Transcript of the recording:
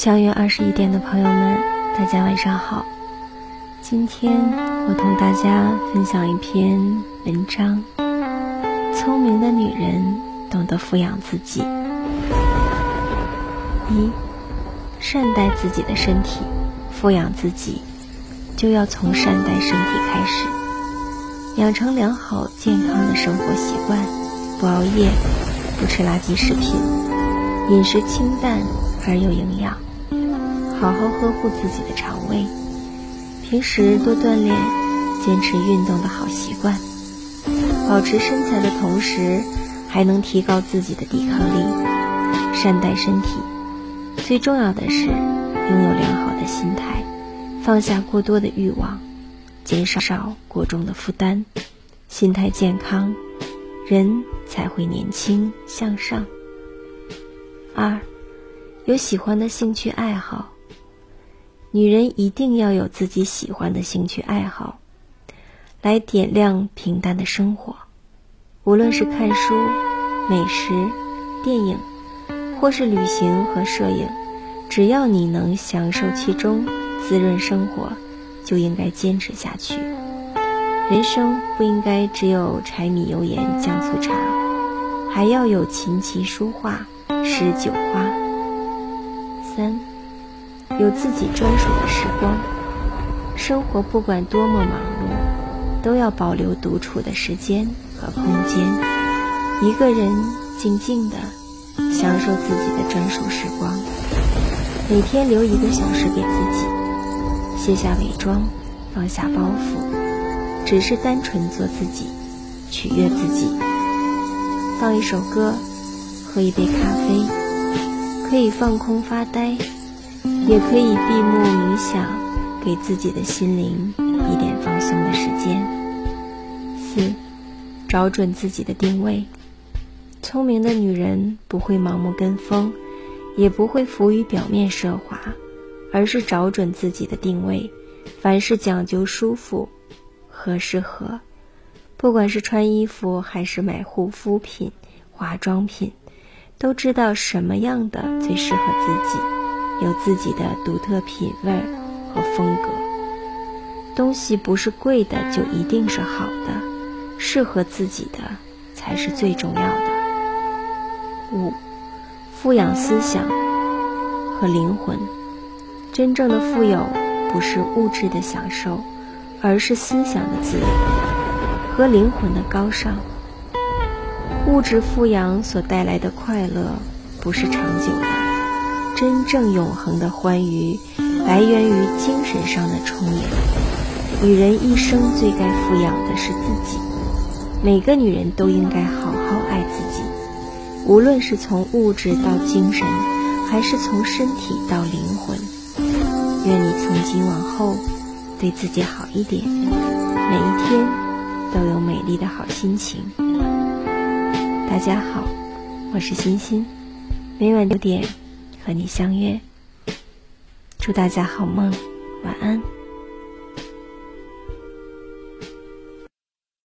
相约二十一点的朋友们，大家晚上好。今天我同大家分享一篇文章：聪明的女人懂得富养自己。一，善待自己的身体，富养自己，就要从善待身体开始，养成良好健康的生活习惯，不熬夜，不吃垃圾食品，饮食清淡而有营养，好好呵护自己的肠胃，平时多锻炼，坚持运动的好习惯，保持身材的同时，还能提高自己的抵抗力，善待身体。最重要的是，拥有良好的心态，放下过多的欲望，减少过重的负担，心态健康，人才会年轻向上。二，有喜欢的兴趣爱好。女人一定要有自己喜欢的兴趣爱好，来点亮平淡的生活。无论是看书、美食、电影。或是旅行和摄影，只要你能享受其中，滋润生活，就应该坚持下去。人生不应该只有柴米油盐酱醋茶，还要有琴棋书画诗酒花。三，有自己专属的时光。生活不管多么忙碌，都要保留独处的时间和空间，一个人静静的。享受自己的专属时光，每天留一个小时给自己，卸下伪装，放下包袱，只是单纯做自己，取悦自己。放一首歌，喝一杯咖啡，可以放空发呆，也可以闭目冥想，给自己的心灵一点放松的时间。四，找准自己的定位。聪明的女人不会盲目跟风，也不会浮于表面奢华，而是找准自己的定位。凡事讲究舒服，合适合。不管是穿衣服还是买护肤品、化妆品，都知道什么样的最适合自己，有自己的独特品味和风格。东西不是贵的就一定是好的，适合自己的才是最重要的。五，富养思想和灵魂。真正的富有不是物质的享受，而是思想的自由和灵魂的高尚。物质富养所带来的快乐不是长久的，真正永恒的欢愉来源于精神上的充盈。女人一生最该富养的是自己，每个女人都应该好好爱自己。无论是从物质到精神，还是从身体到灵魂，愿你从今往后对自己好一点，每一天都有美丽的好心情。大家好，我是欣欣，每晚九点和你相约，祝大家好梦，晚安。